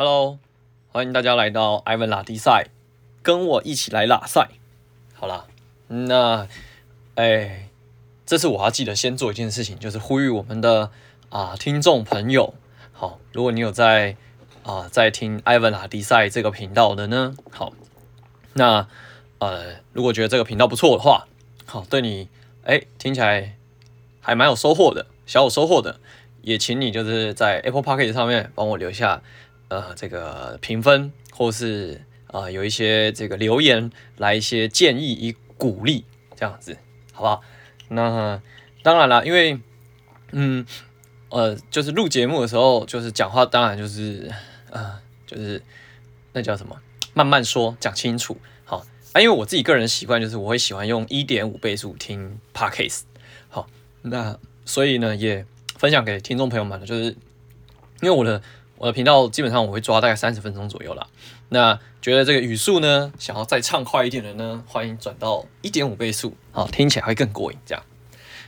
Hello，欢迎大家来到艾文拉迪赛，跟我一起来拉赛。好啦，那哎，这次我要记得先做一件事情，就是呼吁我们的啊听众朋友。好，如果你有在啊在听艾文拉迪赛这个频道的呢，好，那呃如果觉得这个频道不错的话，好，对你哎听起来还蛮有收获的，小有收获的，也请你就是在 Apple Podcast 上面帮我留下。呃，这个评分，或是啊、呃，有一些这个留言，来一些建议与鼓励，这样子，好不好？那当然了，因为，嗯，呃，就是录节目的时候，就是讲话，当然就是，呃，就是那叫什么，慢慢说，讲清楚，好啊。因为我自己个人习惯，就是我会喜欢用一点五倍速听 Podcast，好，那所以呢，也分享给听众朋友们了，就是因为我的。我的频道基本上我会抓大概三十分钟左右啦。那觉得这个语速呢，想要再畅快一点的呢，欢迎转到一点五倍速，好，听起来会更过瘾。这样，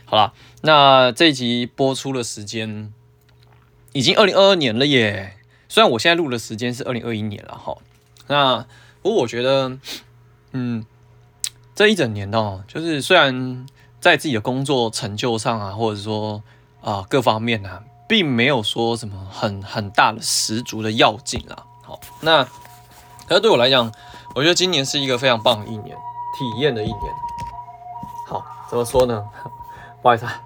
好啦，那这一集播出的时间已经二零二二年了耶。虽然我现在录的时间是二零二一年了哈。那不过我觉得，嗯，这一整年呢，就是虽然在自己的工作成就上啊，或者说啊各方面啊。并没有说什么很很大的十足的要紧啦。好，那可是对我来讲，我觉得今年是一个非常棒的一年，体验的一年。好，怎么说呢？不好意思啊，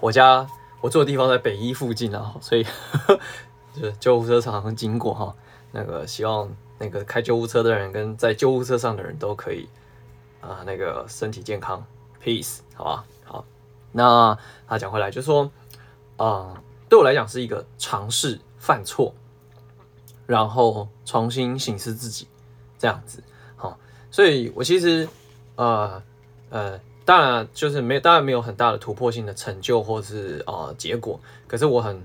我家我住的地方在北一附近啊，所以 就是救护车常常经过哈。那个希望那个开救护车的人跟在救护车上的人都可以啊，那个身体健康，peace，好吧？好，那他讲回来就说啊。对我来讲是一个尝试犯错，然后重新省思自己这样子，好，所以我其实呃呃，当然就是没当然没有很大的突破性的成就或是啊、结果，可是我很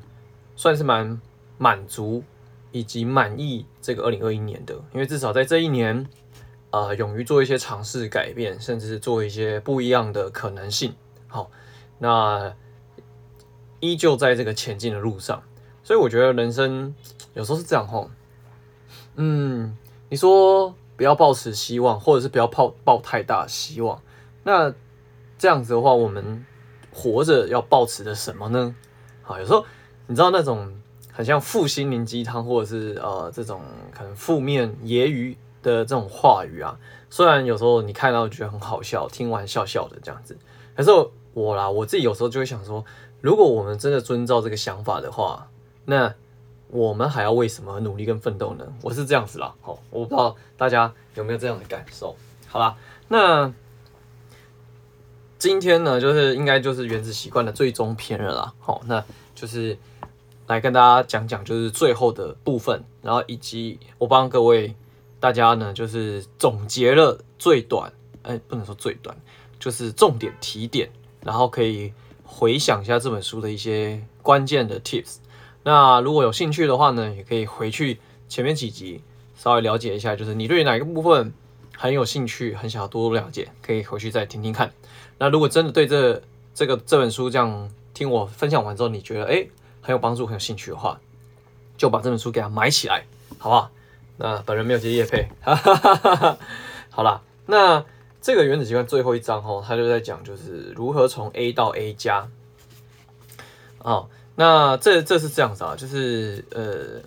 算是蛮满足以及满意这个二零二一年的，因为至少在这一年，呃，勇于做一些尝试改变，甚至是做一些不一样的可能性，好，那。依旧在这个前进的路上，所以我觉得人生 有时候是这样吼，嗯，你说不要抱持希望，或者是不要抱抱太大希望，那这样子的话，我们活着要抱持的什么呢？好，有时候你知道那种很像负心灵鸡汤，或者是呃这种可能负面揶揄的这种话语啊，虽然有时候你看到觉得很好笑，听完笑笑的这样子，可是我啦，我自己有时候就会想说。如果我们真的遵照这个想法的话，那我们还要为什么努力跟奋斗呢？我是这样子啦，好，我不知道大家有没有这样的感受。好啦，那今天呢，就是应该就是原子习惯的最终篇了啦。好，那就是来跟大家讲讲，就是最后的部分，然后以及我帮各位大家呢，就是总结了最短，哎、不能说最短，就是重点提点，然后可以。回想一下这本书的一些关键的 tips，那如果有兴趣的话呢，也可以回去前面几集稍微了解一下，就是你对哪个部分很有兴趣，很想要多多了解，可以回去再听听看。那如果真的对这这个这本书这样听我分享完之后，你觉得诶很有帮助，很有兴趣的话，就把这本书给它买起来，好不好？那本人没有接业配，哈哈哈哈哈。好啦，那。这个原子习惯最后一章哈，他就在讲就是如何从 A 到 A 加。哦，那这这是这样子啊，就是呃，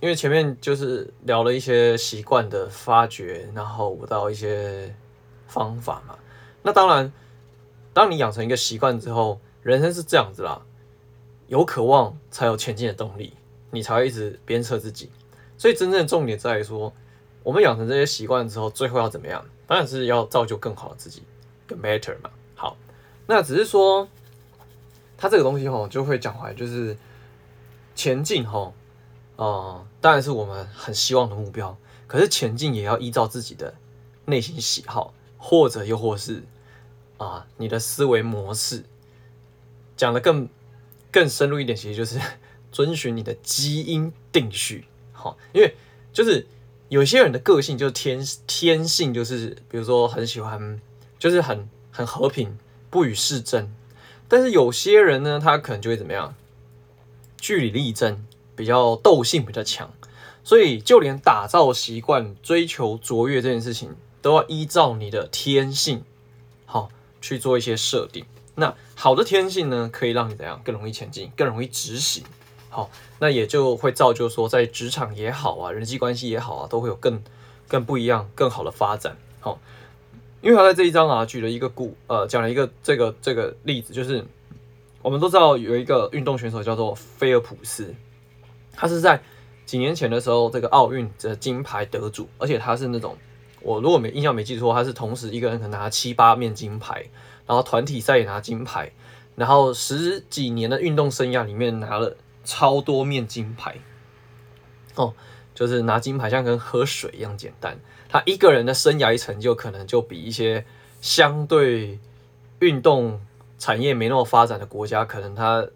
因为前面就是聊了一些习惯的发掘，然后悟到一些方法嘛。那当然，当你养成一个习惯之后，人生是这样子啦，有渴望才有前进的动力，你才会一直鞭策自己。所以真正的重点在于说，我们养成这些习惯之后，最后要怎么样？当然是要造就更好的自己，更 better 嘛。好，那只是说，他这个东西吼就会讲回来，就是前进吼，啊、呃，当然是我们很希望的目标。可是前进也要依照自己的内心喜好，或者又或是啊、你的思维模式。讲的更更深入一点，其实就是 遵循你的基因定序。好，因为就是。有些人的个性就是天天性，就是比如说很喜欢，就是很很和平，不与世争。但是有些人呢，他可能就会怎么样，据理力争，比较斗性比较强，所以就连打造习惯、追求卓越这件事情，都要依照你的天性，好去做一些设定。那好的天性呢，可以让你怎样更容易前进，更容易执行。好，那也就会造就说，在职场也好啊，人际关系也好啊，都会有更更不一样、更好的发展。好，因为他在这一章啊，举了一个故，呃，讲了一个这个这个例子，就是我们都知道有一个运动选手叫做菲尔普斯，他是在几年前的时候，这个奥运的金牌得主，而且他是那种，我如果没印象没记错，他是同时一个人可能拿七八面金牌。然后团体赛也拿金牌，然后十几年的运动生涯里面拿了超多面金牌，哦，就是拿金牌像跟喝水一样简单。他一个人的生涯成就可能就比一些相对运动产业没那么发展的国家，可能他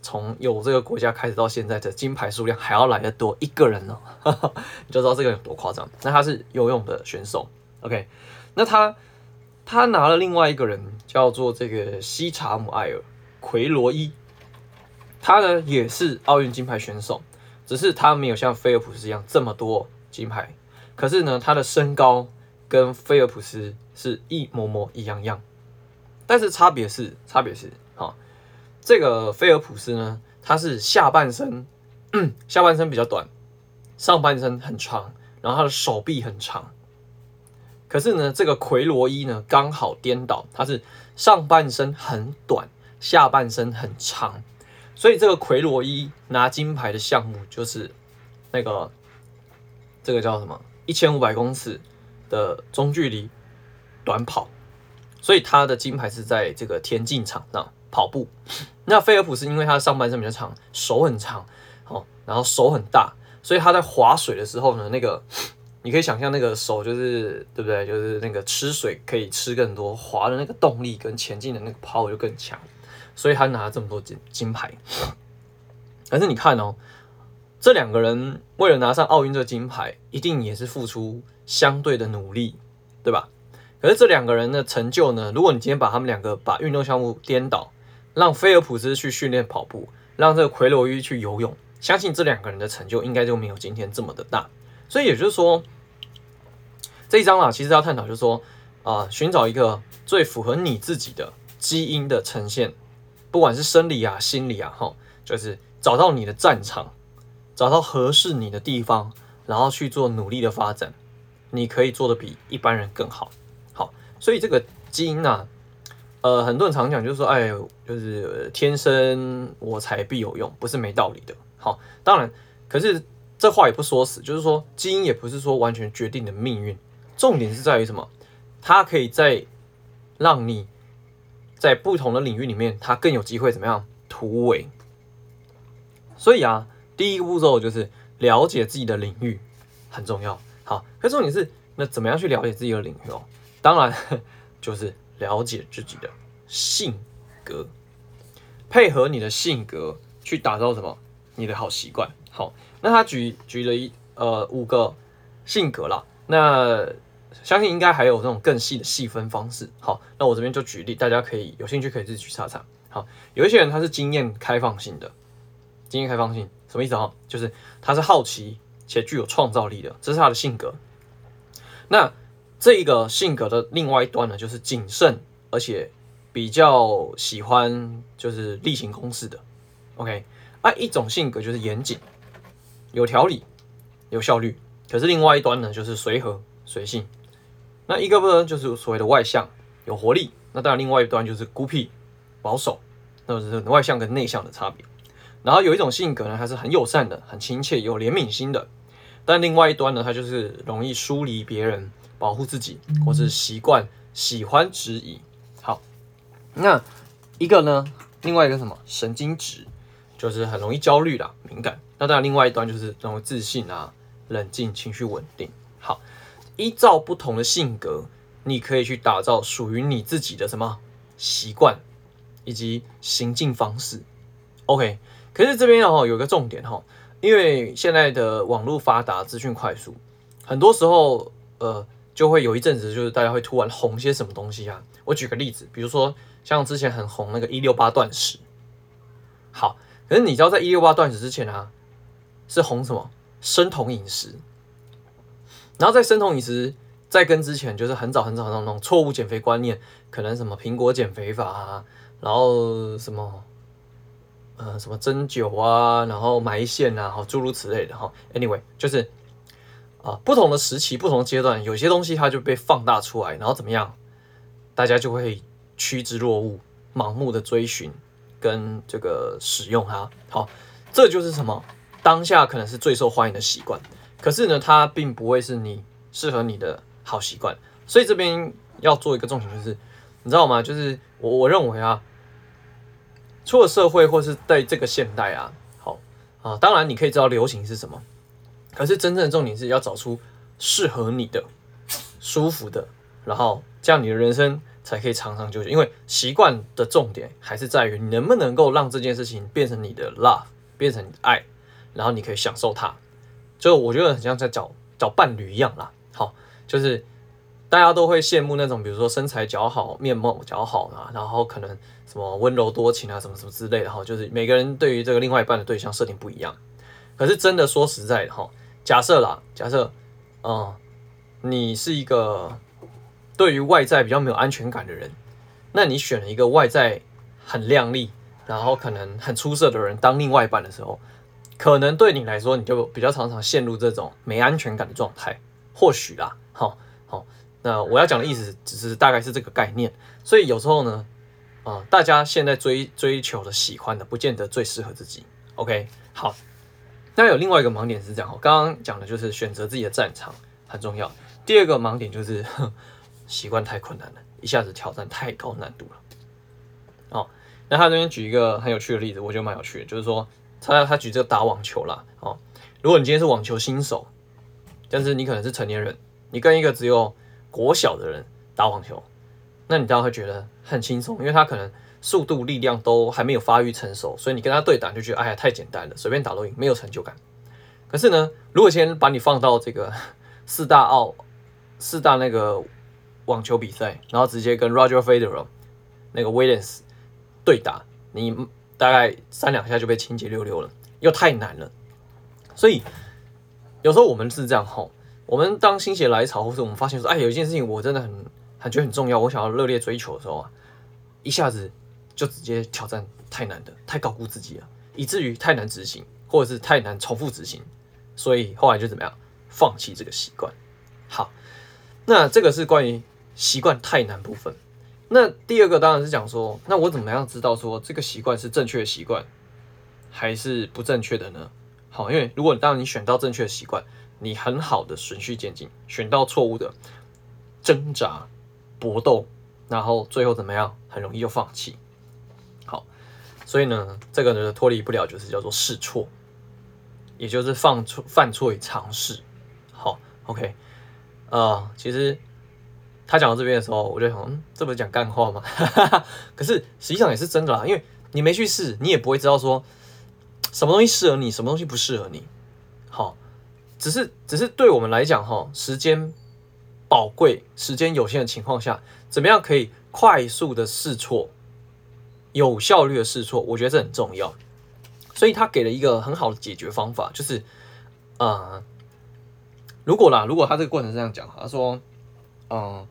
从有这个国家开始到现在的金牌数量还要来得多。一个人呢，你就知道这个有多夸张。那他是游泳的选手，OK，那他。他拿了另外一个人叫做这个西查姆艾尔奎罗伊，他呢也是奥运金牌选手，只是他没有像菲尔普斯一样这么多金牌，可是呢他的身高跟菲尔普斯是一模模一样样，但是差别是差别是啊，这个菲尔普斯呢他是下半身下半身比较短，上半身很长，然后他的手臂很长。可是呢，这个奎罗伊呢刚好颠倒，他是上半身很短，下半身很长，所以这个奎罗伊拿金牌的项目就是那个这个叫什么一千五百公尺的中距离短跑，所以他的金牌是在这个田径场上跑步。那菲尔普斯因为他的上半身比较长，手很长，哦，然后手很大，所以他在划水的时候呢，那个。你可以想象那个手就是对不对？就是那个吃水可以吃更多，滑的那个动力跟前进的那个 power 就更强，所以他拿了这么多金金牌。可是你看哦，这两个人为了拿上奥运这个金牌，一定也是付出相对的努力，对吧？可是这两个人的成就呢？如果你今天把他们两个把运动项目颠倒，让菲尔普斯去训练跑步，让这个奎罗伊去游泳，相信这两个人的成就应该就没有今天这么的大。所以也就是说，这一章啊，其实要探讨就是说，啊、寻找一个最符合你自己的基因的呈现，不管是生理啊、心理啊，哈，就是找到你的战场，找到合适你的地方，然后去做努力的发展，你可以做得比一般人更好。好，所以这个基因啊，呃，很多人常讲就是说，哎，就是天生我材必有用，不是没道理的。好，当然，可是。这话也不说死，就是说基因也不是说完全决定的命运，重点是在于什么？它可以在让你在不同的领域里面，它更有机会怎么样突围。所以啊，第一个步骤就是了解自己的领域很重要。好，可重点是那怎么样去了解自己的领域哦？当然 就是了解自己的性格，配合你的性格去打造什么？你的好习惯。好。那他举举了一呃五个性格啦，那相信应该还有这种更细的细分方式。好，那我这边就举例，大家可以有兴趣可以自己去查查。好，有一些人他是经验开放性的，经验开放性什么意思哈？就是他是好奇且具有创造力的，这是他的性格。那这一个性格的另外一端呢，就是谨慎而且比较喜欢就是例行公事的。OK，啊一种性格就是严谨。有条理，有效率，可是另外一端呢，就是随和随性。那一个呢，就是所谓的外向，有活力。那当然，另外一端就是孤僻保守，那就是外向跟内向的差别。然后有一种性格呢，它是很友善的，很亲切，有怜悯心的。但另外一端呢，它就是容易疏离别人，保护自己，或是习惯喜欢质疑。好，那一个呢，另外一个什么神经质，就是很容易焦虑啦，敏感。那当然，另外一端就是这种自信啊、冷静、情绪稳定。好，依照不同的性格，你可以去打造属于你自己的什么习惯以及行进方式。OK，可是这边哦有个重点哈，因为现在的网络发达、资讯快速，很多时候呃就会有一阵子就是大家会突然红些什么东西啊。我举个例子，比如说像之前很红那个一六八断食。好，可是你知道在一六八断食之前啊。是红什么生酮饮食。然后在生酮饮食在跟之前，就是很早很早那种错误减肥观念，可能什么苹果减肥法啊，然后什么呃什么针灸啊，然后埋线啊，好诸如此类的哈。Anyway，就是啊不同的时期、不同的阶段，有些东西它就被放大出来，然后怎么样，大家就会趋之若鹜，盲目的追寻跟这个使用它。好，这就是什么？当下可能是最受欢迎的习惯。可是呢，它并不会是你适合你的好习惯，所以这边要做一个重点，就是你知道吗？就是我我认为啊，出了社会或是在这个现代啊，好啊，当然你可以知道流行是什么，可是真正的重点是要找出适合你的、舒服的，然后这样你的人生才可以长长久久。因为习惯的重点还是在于你能不能够让这件事情变成你的 love，变成你的爱，然后你可以享受它。就我觉得很像在找找伴侣一样啦，好，就是大家都会羡慕那种，比如说身材姣好、面貌姣好啊，然后可能什么温柔多情啊，什么什么之类的哈，就是每个人对于这个另外一半的对象设定不一样。可是真的说实在的哈，假设啦，假设，嗯，你是一个对于外在比较没有安全感的人，那你选了一个外在很靓丽，然后可能很出色的人当另外一半的时候。可能对你来说，你就比较常常陷入这种没安全感的状态，或许啦，好，好，那我要讲的意思只是大概是这个概念，所以有时候呢，啊、大家现在追追求的、喜欢的，不见得最适合自己。OK，好，那有另外一个盲点是这样，我刚刚讲的就是选择自己的战场很重要。第二个盲点就是 习惯太困难了，一下子挑战太高难度了。哦，那他这边举一个很有趣的例子，我觉得蛮有趣的，就是说。他他举这个打网球啦，哦，如果你今天是网球新手，但是你可能是成年人，你跟一个只有国小的人打网球，那你当然会觉得很轻松，因为他可能速度、力量都还没有发育成熟，所以你跟他对打就觉得哎呀太简单了，随便打都赢，没有成就感。可是呢，如果先把你放到这个 四大奥四大那个网球比赛，然后直接跟 Roger Federer 那个 Williams 对打，你。大概三两下就被清洁溜溜了，又太难了，所以有时候我们是这样吼，我们当心血来潮，或是我们发现说，哎，有一件事情我真的很很觉得很重要，我想要热烈追求的时候啊，一下子就直接挑战太难的，太高估自己了，以至于太难执行，或者是太难重复执行，所以后来就怎么样，放弃这个习惯。好，那这个是关于习惯太难部分。那第二个当然是讲说，那我怎么样知道说这个习惯是正确的习惯，还是不正确的呢？好，因为如果当你选到正确的习惯，你很好的循序渐进；选到错误的，挣扎、搏斗，然后最后怎么样，很容易就放弃。好，所以呢，这个呢脱离不了就是叫做试错，也就是犯错、犯错与尝试。好，OK，呃，其实。他讲到这边的时候，我就想，嗯，这不是讲干话吗？可是实际上也是真的啦，因为你没去试，你也不会知道说什么东西适合你，什么东西不适合你。好，只是只是对我们来讲，哈，时间宝贵，时间有限的情况下，怎么样可以快速的试错，有效率的试错，我觉得这很重要。所以他给了一个很好的解决方法，就是，啊、呃，如果啦，如果他这个过程是这样讲，他说，嗯、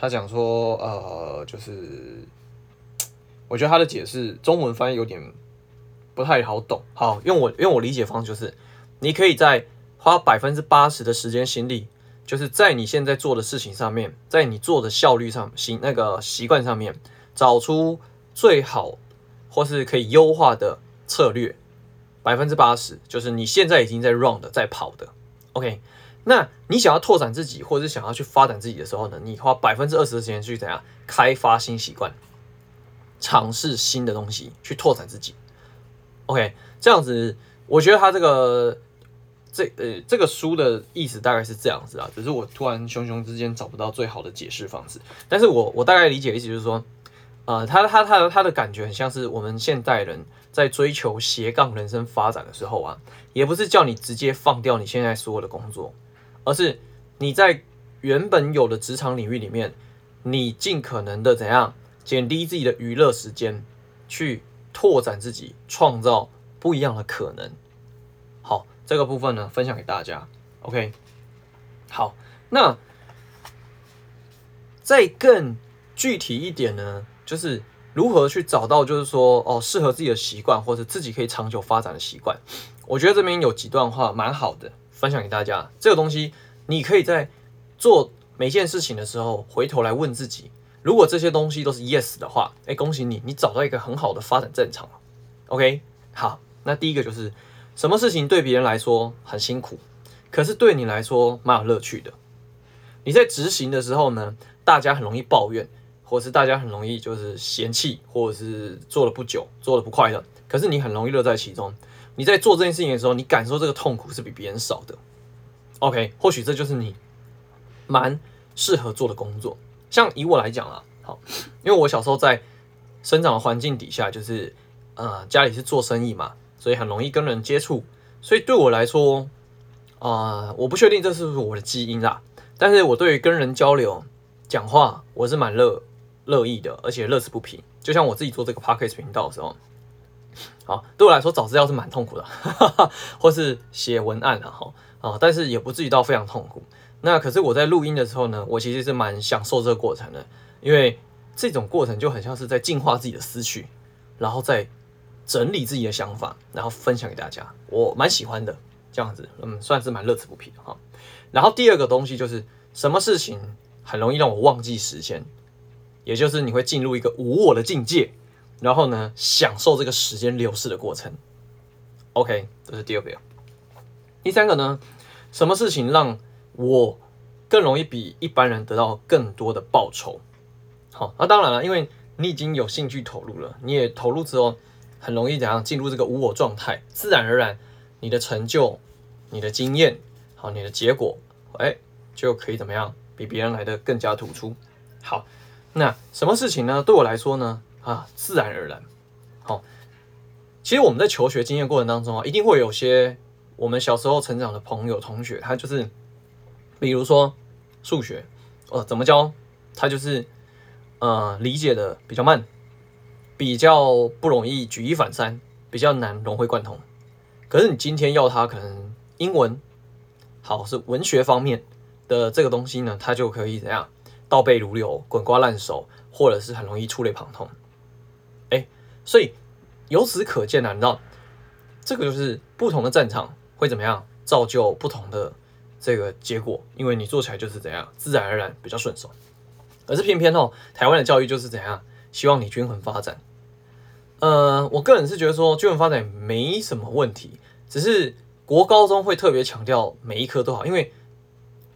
他讲说，呃，就是我觉得他的解释中文翻译有点不太好懂。好，用我用我理解方式就是，你可以在花百分之八十的时间心力，就是在你现在做的事情上面，在你做的效率上、行那个习惯上面，找出最好或是可以优化的策略。百分之八十就是你现在已经在 run 的，在跑的。OK。那你想要拓展自己，或者是想要去发展自己的时候呢？你花百分之二十的时间去怎样开发新习惯，尝试新的东西，去拓展自己。OK，这样子，我觉得他这个这呃这个书的意思大概是这样子啊，只是我突然熊熊之间找不到最好的解释方式。但是我我大概理解的意思就是说，呃，他他他他的感觉很像是我们现代人在追求斜杠人生发展的时候啊，也不是叫你直接放掉你现在所有的工作。而是你在原本有的职场领域里面，你尽可能的怎样减低自己的娱乐时间，去拓展自己，创造不一样的可能。好，这个部分呢，分享给大家。OK，好，那再更具体一点呢，就是如何去找到，就是说哦，适合自己的习惯，或者自己可以长久发展的习惯。我觉得这边有几段话蛮好的，分享给大家。这个东西，你可以在做每件事情的时候，回头来问自己。如果这些东西都是 yes 的话，哎，恭喜你，你找到一个很好的发展战场了。OK，好，那第一个就是什么事情对别人来说很辛苦，可是对你来说蛮有乐趣的。你在执行的时候呢，大家很容易抱怨，或是大家很容易就是嫌弃，或者是做了不久，做了不快乐，可是你很容易乐在其中。你在做这件事情的时候，你感受这个痛苦是比别人少的。OK，或许这就是你蛮适合做的工作。像以我来讲啊，好，因为我小时候在生长的环境底下，就是呃家里是做生意嘛，所以很容易跟人接触，所以对我来说，啊、我不确定这是不是我的基因啦，但是我对于跟人交流、讲话，我是蛮乐乐意的，而且乐此不疲。就像我自己做这个 Podcast 频道的时候，好，对我来说找资料是蛮痛苦的，哈哈，或是写文案啊，哈啊，但是也不至于到非常痛苦。那可是我在录音的时候呢，我其实是蛮享受这个过程的，因为这种过程就很像是在净化自己的思绪，然后再整理自己的想法，然后分享给大家，我蛮喜欢的这样子，嗯，算是蛮乐此不疲的哈。然后第二个东西就是什么事情很容易让我忘记时间，也就是你会进入一个无我的境界，然后呢，享受这个时间流逝的过程。OK，这是第二个。第三个呢，什么事情让我更容易比一般人得到更多的报酬。好，那当然了，因为你已经有兴趣投入了，你也投入之后，很容易怎样进入这个无我状态，自然而然，你的成就、你的经验、好，你的结果，哎，就可以怎么样，比别人来的更加突出。好，那什么事情呢？对我来说呢，啊，自然而然。好，其实我们在求学经验过程当中啊，一定会有些我们小时候成长的朋友、同学，他就是。比如说数学，呃，怎么教？他就是呃理解的比较慢，比较不容易举一反三，比较难融会贯通。可是你今天要他可能英文好，是文学方面的这个东西呢，他就可以怎样倒背如流、滚瓜烂熟，或者是很容易触类旁通。所以由此可见啊，你知道这个就是不同的战场会怎么样造就不同的。这个结果，因为你做起来就是怎样，自然而然比较顺手。可是偏偏哦，台湾的教育就是怎样，希望你均衡发展。呃，我个人是觉得说均衡发展没什么问题，只是国高中会特别强调每一科都好，因为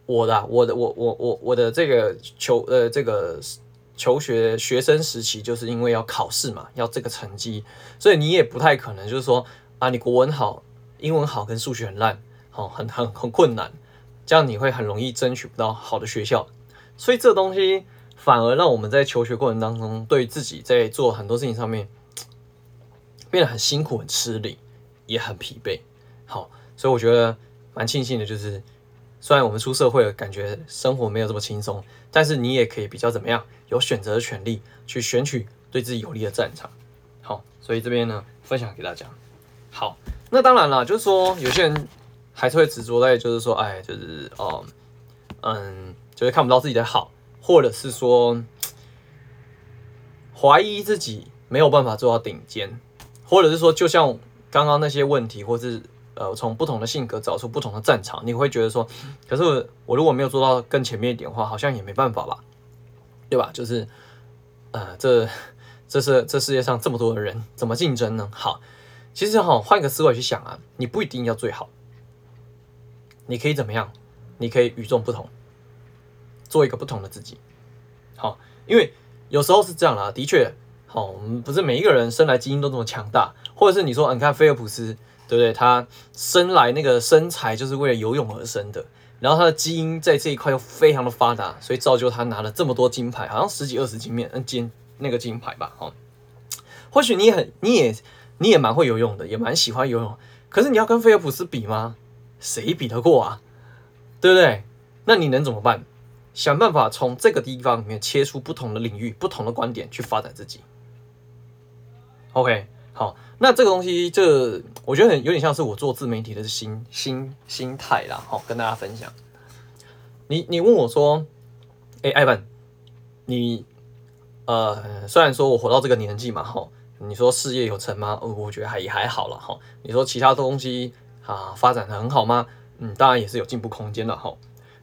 我的、啊、我的我我我我的这个求呃这个求学学生时期，就是因为要考试嘛，要这个成绩，所以你也不太可能就是说啊，你国文好，英文好，跟数学很烂，好、哦，很很很困难。这样你会很容易争取不到好的学校，所以这东西反而让我们在求学过程当中，对自己在做很多事情上面变得很辛苦、很吃力，也很疲惫。好，所以我觉得蛮庆幸的，就是虽然我们出社会了，感觉生活没有这么轻松，但是你也可以比较怎么样，有选择的权利去选取对自己有利的战场。好，所以这边呢，分享给大家。好，那当然了，就是说有些人。还是会执着在，就是说，哎，就是哦，嗯，就是看不到自己的好，或者是说怀疑自己没有办法做到顶尖，或者是说，就像刚刚那些问题，或是呃，从不同的性格找出不同的战场，你会觉得说，可是我如果没有做到更前面一点的话，好像也没办法吧，对吧？就是呃，这这是这世界上这么多的人，怎么竞争呢？好，其实哈，换一个思维去想啊，你不一定要最好。你可以怎么样？你可以与众不同，做一个不同的自己。好，因为有时候是这样啦，的确，好，我们不是每一个人生来基因都这么强大，或者是你说，你看菲尔普斯，对不对？他生来那个身材就是为了游泳而生的，然后他的基因在这一块又非常的发达，所以造就他拿了这么多金牌，好像十几二十金面，嗯，金那个金牌吧，哦。或许你很，你也，你也蛮会游泳的，也蛮喜欢游泳，可是你要跟菲尔普斯比吗？谁比得过啊？对不对？那你能怎么办？想办法从这个地方里面切出不同的领域、不同的观点去发展自己。OK，好，那这个东西，这我觉得很有点像是我做自媒体的心心心态啦。好，跟大家分享。你你问我说，哎、艾文，你呃，虽然说我活到这个年纪嘛，哈，你说事业有成吗？呃，我觉得还也还好了，哈。你说其他东西啊，发展得很好吗？嗯，当然也是有进步空间的，哈。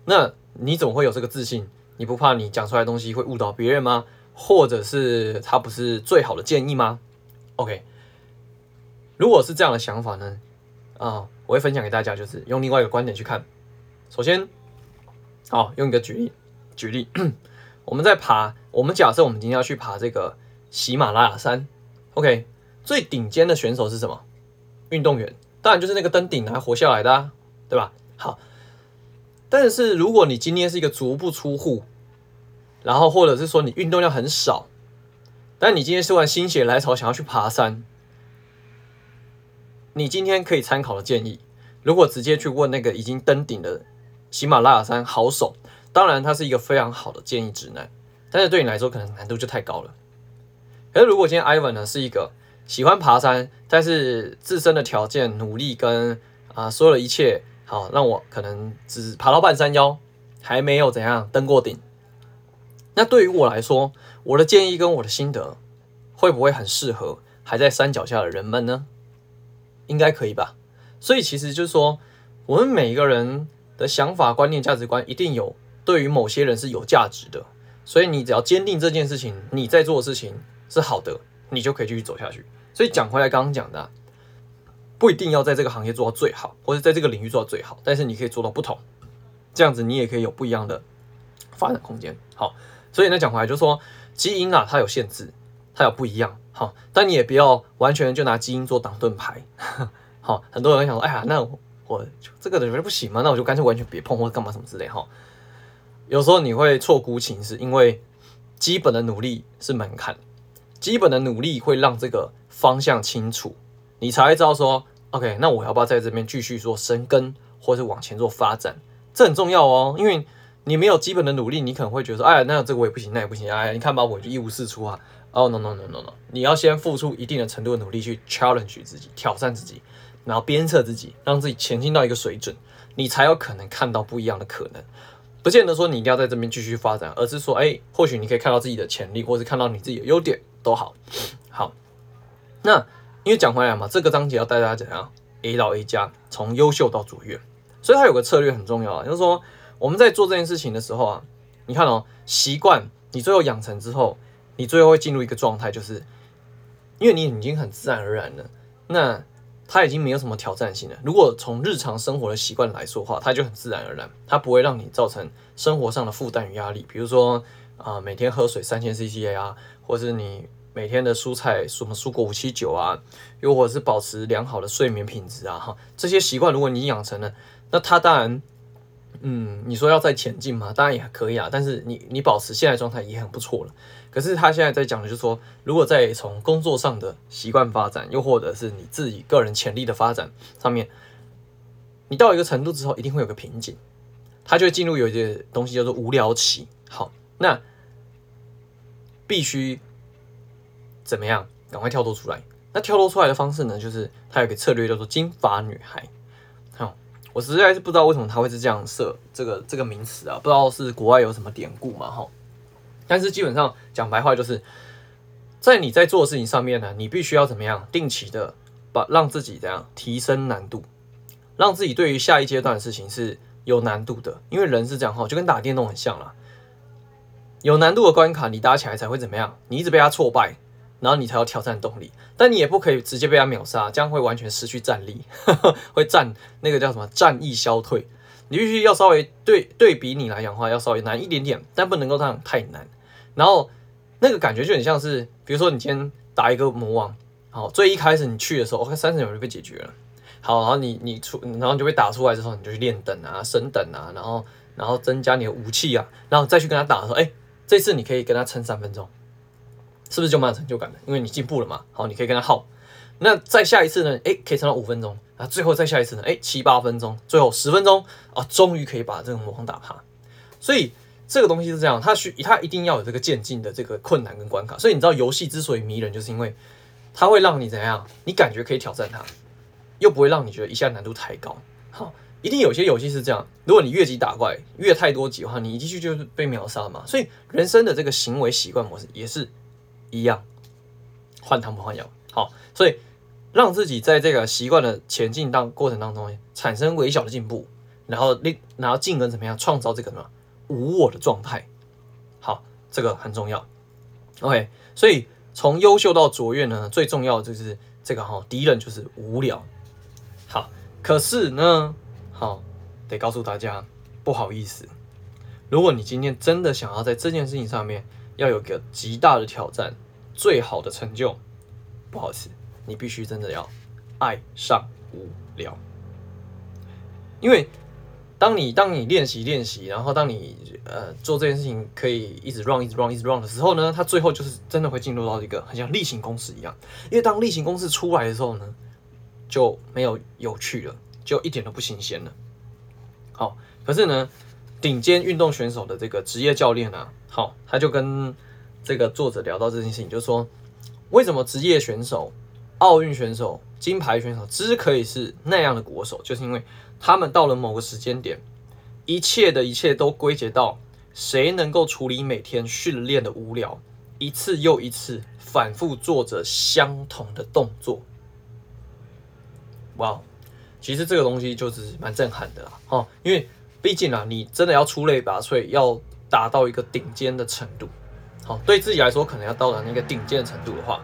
那你怎么会有这个自信？你不怕你讲出来的东西会误导别人吗？或者是它不是最好的建议吗？OK。如果是这样的想法呢，啊，我会分享给大家，就是用另外一个观点去看。首先，好，用一个举例，举例，我们在爬，我们假设我们今天要去爬这个喜马拉雅山，OK，最顶尖的选手是什么？运动员，当然就是那个登顶还活下来的啊，对吧？好，但是如果你今天是一个足不出户，然后或者是说你运动量很少，但你今天突然心血来潮想要去爬山。你今天可以参考的建议，如果直接去问那个已经登顶的喜马拉雅山好手，当然它是一个非常好的建议指南，但是对你来说可能难度就太高了。可是如果今天 Ivan 呢是一个喜欢爬山，但是自身的条件、努力跟啊所有的一切，好让我可能只爬到半山腰，还没有怎样登过顶。那对于我来说，我的建议跟我的心得会不会很适合还在山脚下的人们呢？应该可以吧，所以其实就是说，我们每一个人的想法、观念、价值观一定有对于某些人是有价值的，所以你只要坚定这件事情，你在做的事情是好的，你就可以继续走下去。所以讲回来，刚刚讲的，不一定要在这个行业做到最好，或者在这个领域做到最好，但是你可以做到不同，这样子你也可以有不一样的发展空间。好，所以呢，讲回来就是说，基因啊，它有限制，它有不一样。好，但你也不要完全就拿基因做挡盾牌。好，很多人想说，哎呀，那我，这个人不行吗？那我就干脆完全别碰或者干嘛什么之类。哈，有时候你会错估情势，因为基本的努力是门槛，基本的努力会让这个方向清楚，你才会知道说，OK，那我要不要在这边继续做深耕，或者往前做发展？这很重要哦，因为你没有基本的努力，你可能会觉得说，哎，那这个我也不行，那也不行，哎呀，你看吧，我就一无是处啊。哦、oh，no no no no no！你要先付出一定的程度的努力去 challenge 自己，挑战自己，然后鞭策自己，让自己前进到一个水准，你才有可能看到不一样的可能。不见得说你一定要在这边继续发展，而是说，哎，或许你可以看到自己的潜力，或是看到你自己的优点都好。好，那因为讲回来嘛，这个章节要带大家怎样 A 到 A 加，从优秀到卓越，所以它有个策略很重要啊，就是说我们在做这件事情的时候啊，你看哦，习惯你最后养成之后。你最后会进入一个状态，就是因为你已经很自然而然了，那它已经没有什么挑战性了。如果从日常生活的习惯来说的话，它就很自然而然，它不会让你造成生活上的负担与压力。比如说啊、每天喝水三千 c c a 啊，或者是你每天的蔬菜什么蔬果五七九啊，又或者是保持良好的睡眠品质啊，哈，这些习惯如果你养成了，那它当然。嗯，你说要再前进嘛？当然也可以啊。但是你你保持现在状态也很不错了。可是他现在在讲的就是说，如果在从工作上的习惯发展，又或者是你自己个人潜力的发展上面，你到一个程度之后，一定会有个瓶颈，他就会进入有一些东西叫做无聊期。好，那必须怎么样？赶快跳脱出来。那跳脱出来的方式呢，就是他有个策略叫做金发女孩。我实在是不知道为什么他会是这样设这个这个名词啊，不知道是国外有什么典故嘛哈。但是基本上讲白话就是，在你在做的事情上面呢，你必须要怎么样定期的把让自己怎样提升难度，让自己对于下一阶段的事情是有难度的，因为人是这样哈，就跟打电动很像啦，有难度的关卡你打起来才会怎么样，你一直被他挫败。然后你才有挑战动力，但你也不可以直接被他秒杀，这样会完全失去战力，呵 呵会战那个叫什么战意消退。你必须要稍微对对比你来讲的话，要稍微难一点点，但不能够让太难。然后那个感觉就很像是，比如说你今天打一个魔王，好，最一开始你去的时候，我看三十秒就被解决了。好，然后你你出，然后你就被打出来之后，你就去练等啊、升等啊，然后然后增加你的武器啊，然后再去跟他打的时候，哎，这次你可以跟他撑三分钟。是不是就蛮有成就感的？因为你进步了嘛。好，你可以跟他耗。那再下一次呢？诶，可以撑到五分钟。啊，最后再下一次呢？诶，七八分钟，最后十分钟啊，终于可以把这个魔方打趴。所以这个东西是这样，它需它一定要有这个渐进的这个困难跟关卡。所以你知道游戏之所以迷人，就是因为它会让你怎样？你感觉可以挑战它，又不会让你觉得一下难度太高。好，一定有些游戏是这样，如果你越级打怪越太多级的话，你一进去就是被秒杀嘛。所以人生的这个行为习惯模式也是一样，换汤不换药。好，所以让自己在这个习惯的前进当过程当中产生微小的进步，然后令然后进而怎么样创造这个什么无我的状态。好，这个很重要。OK，所以。从优秀到卓越呢，最重要的就是这个哈，敌人就是无聊。好，可是呢，好，得告诉大家，不好意思，如果你今天真的想要在这件事情上面要有个极大的挑战，最好的成就，不好意思，你必须真的要爱上无聊，因为。当你当你练习练习，然后当你呃做这件事情可以一直 run 一直 run 一直 run 的时候呢，它最后就是真的会进入到一个很像例行公事一样。因为当例行公事出来的时候呢，就没有有趣了，就一点都不新鲜了。好，可是呢，顶尖运动选手的这个职业教练啊，好，他就跟这个作者聊到这件事情，就说为什么职业选手、奥运选手、金牌选手只可以是那样的国手，就是因为。他们到了某个时间点，一切的一切都归结到谁能够处理每天训练的无聊，一次又一次反复做着相同的动作。哇，其实这个东西就是蛮震撼的啦，哈，因为毕竟啊，你真的要出类拔萃，要达到一个顶尖的程度，好，对自己来说可能要到达那个顶尖的程度的话，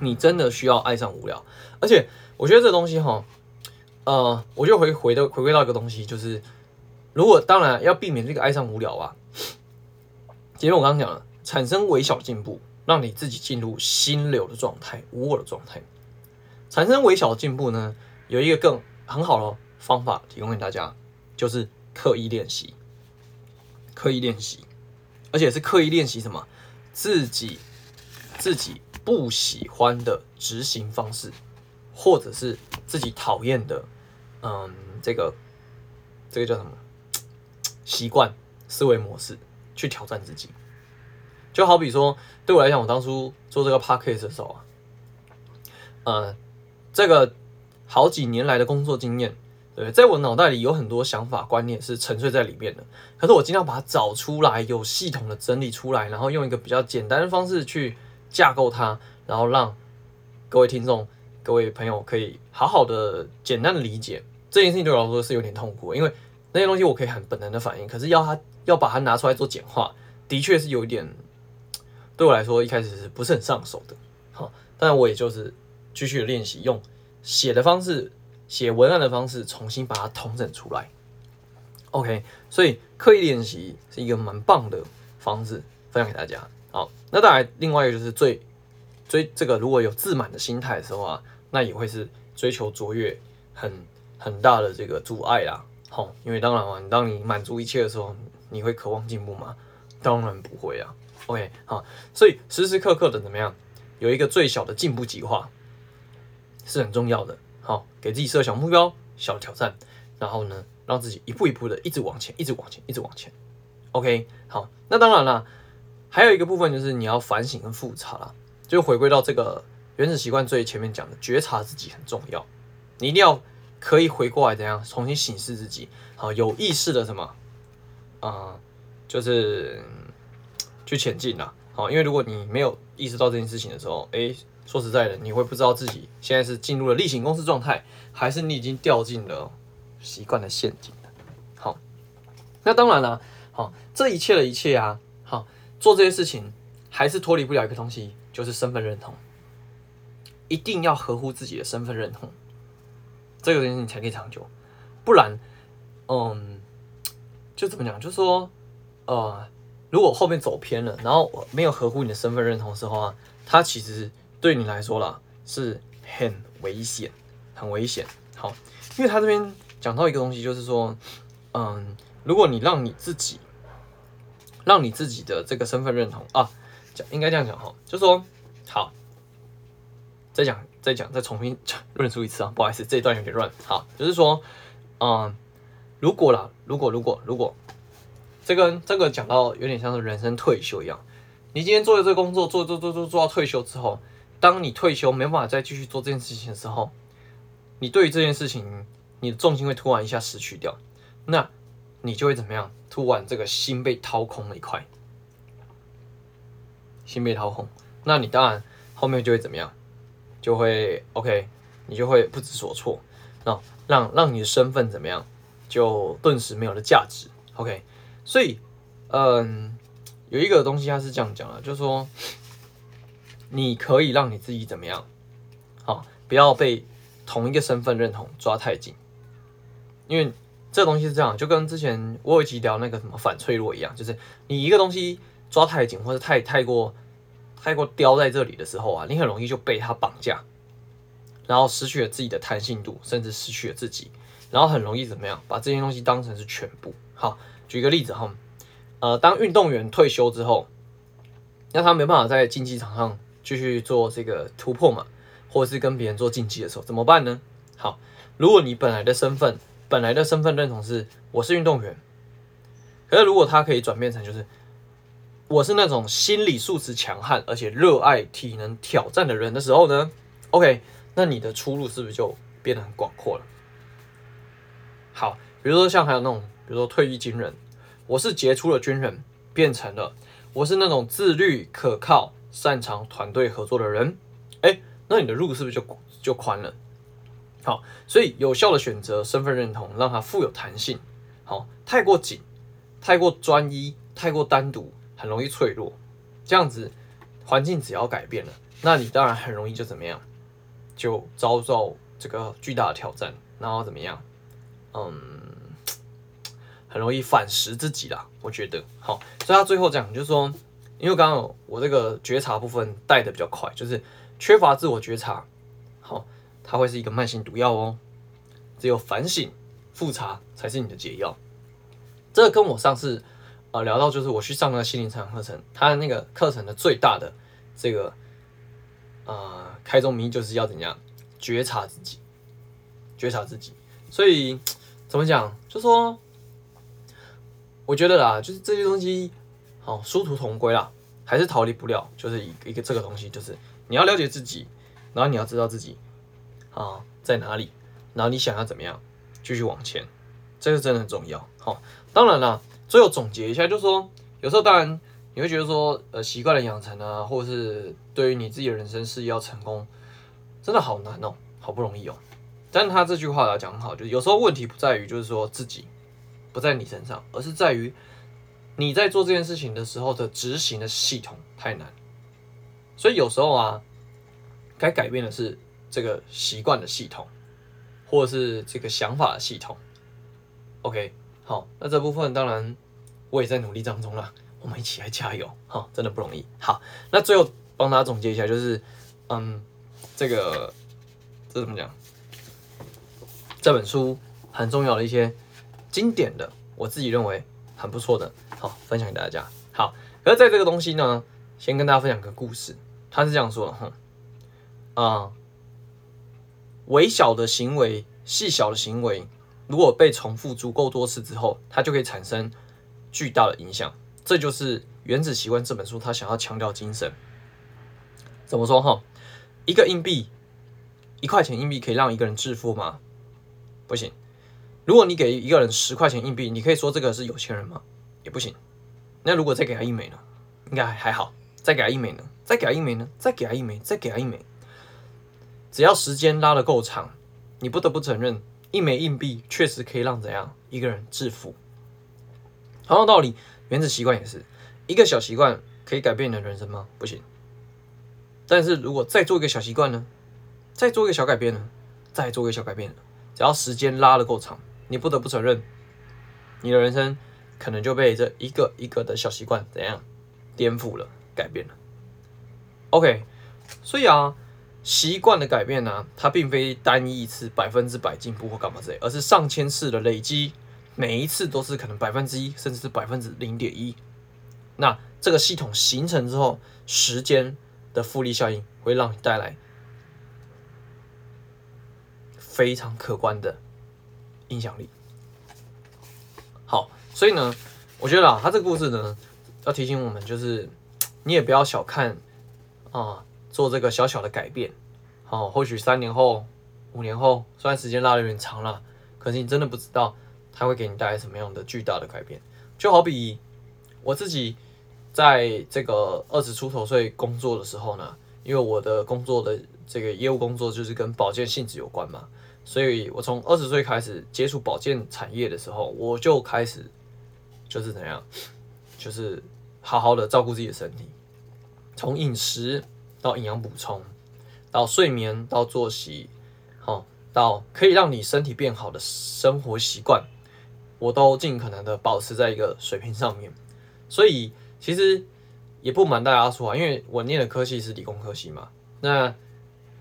你真的需要爱上无聊，而且我觉得这东西哈。呃，我就回回的回归到一个东西，就是如果当然要避免这个爱上无聊啊。前面我刚刚讲了，产生微小进步，让你自己进入心流的状态、无我的状态。产生微小进步呢，有一个更很好的方法提供给大家，就是刻意练习。刻意练习，而且是刻意练习什么？自己自己不喜欢的执行方式，或者是自己讨厌的。嗯，这个这个叫什么？习惯思维模式去挑战自己，就好比说，对我来讲，我当初做这个 podcast 的时候啊，呃，这个好几年来的工作经验，对，在我脑袋里有很多想法观念是沉睡在里面的，可是我尽量把它找出来，有系统的整理出来，然后用一个比较简单的方式去架构它，然后让各位听众、各位朋友可以好好的、简单的理解。这件事情对我来说是有点痛苦，因为那些东西我可以很本能的反应，可是要他要把它拿出来做简化，的确是有一点对我来说一开始是不是很上手的。好，但我也就是继续练习，用写的方式、写文案的方式，重新把它统整出来。OK，所以刻意练习是一个蛮棒的方式，分享给大家。好，那当然另外一个就是最追这个如果有自满的心态的时候啊，那也会是追求卓越很。很大的这个阻碍啦，好，因为当然嘛，你当你满足一切的时候，你会渴望进步吗？当然不会啊。OK，好，所以时时刻刻的怎么样，有一个最小的进步计划是很重要的。好，给自己设小目标、小挑战，然后呢，让自己一步一步的一直往前，一直往前，一直往前。OK，好，那当然了，还有一个部分就是你要反省跟复查啦，就回归到这个原始习惯最前面讲的，觉察自己很重要，你一定要。可以回过来怎样重新审视自己？好，有意识的什么？啊、就是去前进啦。好，因为如果你没有意识到这件事情的时候，诶，说实在的，你会不知道自己现在是进入了例行公司状态，还是你已经掉进了习惯的陷阱。好，那当然了，好，这一切的一切啊，好，做这些事情还是脱离不了一个东西，就是身份认同，一定要合乎自己的身份认同。这个东西你才可以长久，不然，嗯，就怎么讲？就是说，呃，如果后面走偏了，然后没有合乎你的身份认同的时候啊，它其实对你来说啦是很危险，很危险。好，因为他这边讲到一个东西，就是说，嗯，如果你让你自己，让你自己的这个身份认同啊，讲应该这样讲哈，就说，好，再讲。再讲，再重新论述一次啊！不好意思，这一段有点乱。好，就是说，嗯，如果啦，如果如果如果，这个这个讲到有点像是人生退休一样，你今天做的这个工作，做做做做做到退休之后，当你退休没办法再继续做这件事情的时候，你对于这件事情，你的重心会突然一下失去掉，那你就会怎么样？突然这个心被掏空了一块，心被掏空，那你当然后面就会怎么样？就会 OK，你就会不知所措，那让让你的身份怎么样？就顿时没有了价值。OK，所以嗯，有一个东西它是这样讲的，就是说你可以让你自己怎么样？好，不要被。同一个身份认同抓太紧，因为这东西是这样，就跟之前我有一集聊那个什么反脆弱一样，就是你一个东西抓太紧或者太太过太过叼在这里的时候啊，你很容易就被它绑架，然后失去了自己的弹性度，甚至失去了自己，然后很容易怎么样，把这些东西当成是全部。好，举个例子哈，呃，当运动员退休之后，那他没办法在竞技场上继续做这个突破嘛。或者是跟别人做竞技的时候怎么办呢？好，如果你本来的身份，本来的身份认同是我是运动员，可是如果他可以转变成就是我是那种心理素质强悍而且热爱体能挑战的人的时候呢？OK，那你的出路是不是就变得很广阔了？好，比如说像还有那种，比如说退役军人，我是杰出的军人，变成了我是那种自律、可靠、擅长团队合作的人，哎。那你的路是不是就就宽了？好，所以有效的选择身份认同，让它富有弹性。好，太过紧、太过专一、太过单独，很容易脆弱。这样子，环境只要改变了，那你当然很容易就怎么样，就遭受这个巨大的挑战，然后怎么样？嗯，很容易反噬自己啦。我觉得，好，所以他最后讲就是说，因为刚刚我这个觉察部分带的比较快，就是。缺乏自我觉察，好，它会是一个慢性毒药哦。只有反省、复查才是你的解药。这跟我上次呃聊到，就是我去上那个心灵成长课程，它的那个课程的最大的这个呃开宗明义就是要怎样觉察自己，觉察自己。所以怎么讲，就说我觉得啦，就是这些东西，好殊途同归啦，还是逃离不了，就是一个一个这个东西，就是。你要了解自己，然后你要知道自己啊在哪里，然后你想要怎么样继续往前，这个真的很重要。好，当然了，最后总结一下，就是说有时候当然你会觉得说，呃，习惯的养成啊，或者是对于你自己的人生事业要成功，真的好难哦，好不容易哦。但他这句话来讲很好，就有时候问题不在于就是说自己不在你身上，而是在于你在做这件事情的时候的执行的系统太难。所以有时候啊，该改变的是这个习惯的系统，或者是这个想法的系统。OK，好，那这部分当然我也在努力当中了，我们一起来加油，哈，真的不容易。好，那最后帮大家总结一下，就是，嗯，这个这怎么讲？这本书很重要的一些经典的，我自己认为很不错的，好，分享给大家。好，而在这个东西呢，先跟大家分享个故事。他是这样说的，哼，啊，微小的行为、细小的行为，如果被重复足够多次之后，它就可以产生巨大的影响。这就是《原子习惯》这本书他想要强调精神。怎么说？哈，一个硬币，一块钱硬币可以让一个人致富吗？不行。如果你给一个人十块钱硬币，你可以说这个是有钱人吗？也不行。那如果再给他一枚呢？应该还好。再给他一枚呢？再给他一枚呢？再给他一枚，再给他一枚。只要时间拉得够长，你不得不承认，一枚硬币确实可以让怎样一个人致富。同样道理，原子习惯也是一个小习惯可以改变你的人生吗？不行。但是如果再做一个小习惯呢？再做一个小改变呢？再做一个小改变呢？只要时间拉得够长，你不得不承认，你的人生可能就被这一个一个的小习惯怎样颠覆了，改变了。OK，所以啊，习惯的改变呢、它并非单一一次百分之百进步或干嘛之类，而是上千次的累积，每一次都是可能百分之一，甚至是百分之零点一。那这个系统形成之后，时间的复利效应会让你带来非常可观的影响力。好，所以呢，我觉得啊，他这个故事呢，要提醒我们，就是你也不要小看。啊，做这个小小的改变，好、哦，或许三年后、五年后，虽然时间拉的有点长了，可是你真的不知道它会给你带来什么样的巨大的改变。就好比我自己在这个二十出头岁工作的时候呢，因为我的工作的这个业务工作就是跟保健性质有关嘛，所以我从二十岁开始接触保健产业的时候，我就开始就是怎样，就是好好的照顾自己的身体，从饮食到营养补充，到睡眠，到作息，好，到可以让你身体变好的生活习惯。我都尽可能的保持在一个水平上面，所以其实也不瞒大家说啊，因为我念的科系是理工科系嘛，那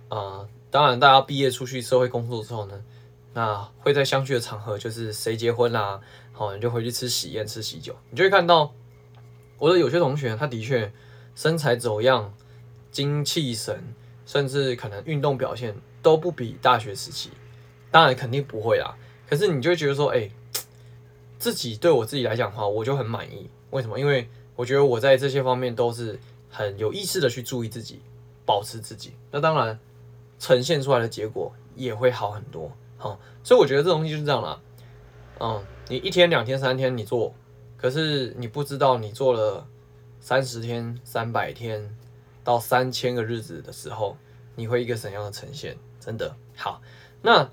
啊、当然大家毕业出去社会工作之后呢，那会在相聚的场合，就是谁结婚啦、好，你就回去吃喜宴吃喜酒，你就会看到我的有些同学，他的确身材走样、精气神，甚至可能运动表现都不比大学时期，当然肯定不会啦，可是你就会觉得说，哎、自己对我自己来讲的话，我就很满意。为什么？因为我觉得我在这些方面都是很有意识的去注意自己，保持自己。那当然，呈现出来的结果也会好很多。好，所以我觉得这东西就是这样啦。嗯，你一天、两天、三天你做，可是你不知道你做了三十天、三百天到三千个日子的时候，你会一个怎样的呈现？真的好。那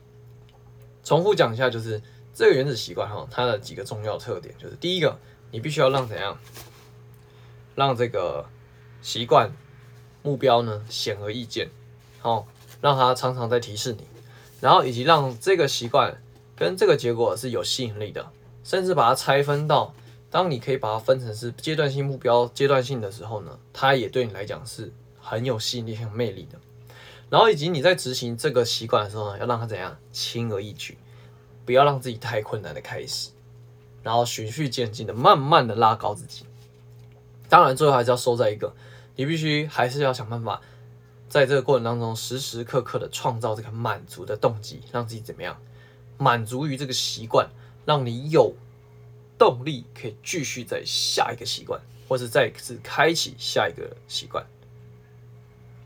重复讲一下，就是。这个原子习惯哈，它的几个重要特点就是：第一个，你必须要让怎样，让这个习惯目标呢显而易见，好，让它常常在提示你，然后以及让这个习惯跟这个结果是有吸引力的，甚至把它拆分到，当你可以把它分成是阶段性目标、阶段性的时候呢，它也对你来讲是很有吸引力、很有魅力的。然后以及你在执行这个习惯的时候呢，要让它怎样轻而易举。不要让自己太困难的开始，然后循序渐进的慢慢的拉高自己。当然，最后还是要收在一个，你必须还是要想办法，在这个过程当中时时刻刻的创造这个满足的动机，让自己怎么样满足于这个习惯，让你有动力可以继续在下一个习惯，或者再次开启下一个习惯。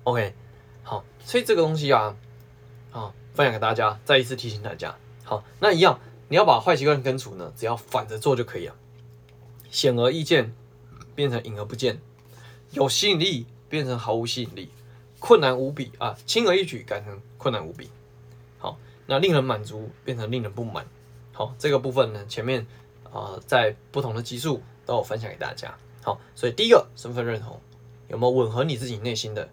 OK，好，所以这个东西啊，啊，分享给大家，再一次提醒大家。好，那一样，你要把坏习惯根除呢，只要反着做就可以了。显而易见变成隐而不见，有吸引力变成毫无吸引力，困难无比啊，轻而易举改成困难无比。好，那令人满足变成令人不满。好，这个部分呢，前面啊、在不同的集数都有分享给大家。好，所以第一个身份认同有没有吻合你自己内心的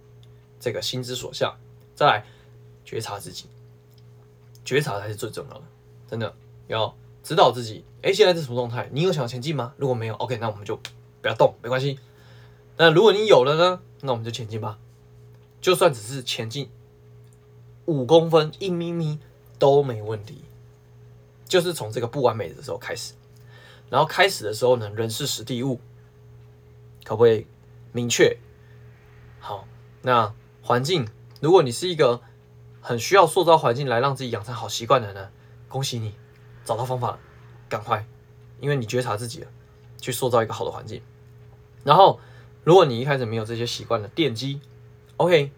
这个心之所向？再来觉察自己。觉察才是最重要的，真的要指导自己。哎，现在是什么状态？你有想要前进吗？如果没有，OK，那我们就不要动，没关系。那如果你有了呢？那我们就前进吧。就算只是前进五公分、一咪咪都没问题。就是从这个不完美的时候开始，然后开始的时候呢，人事时地物可不可以明确？好，那环境，如果你是一个。很需要塑造环境来让自己养成好习惯的呢，恭喜你找到方法了，赶快，因为你觉察自己了，去塑造一个好的环境。然后，如果你一开始没有这些习惯的奠基，OK，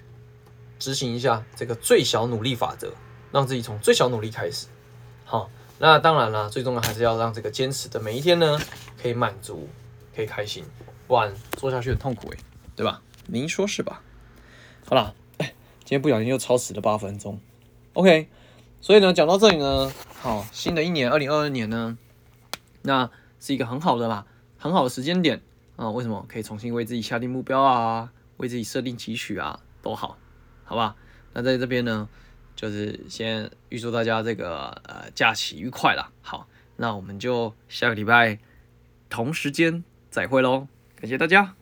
执行一下这个最小努力法则，让自己从最小努力开始。好，那当然了，最重要还是要让这个坚持的每一天呢，可以满足，可以开心，不然做下去很痛苦诶，对吧？您说是吧？好了。今天不小心又超时了八分钟，OK，所以呢，讲到这里呢，好，新的一年二零二二年呢，那是一个很好的啦，很好的时间点啊。为什么？可以重新为自己下定目标啊，为自己设定几许啊，都好，好吧？那在这边呢，就是先预祝大家这个呃假期愉快啦。好，那我们就下个礼拜同时间再会喽，感谢大家。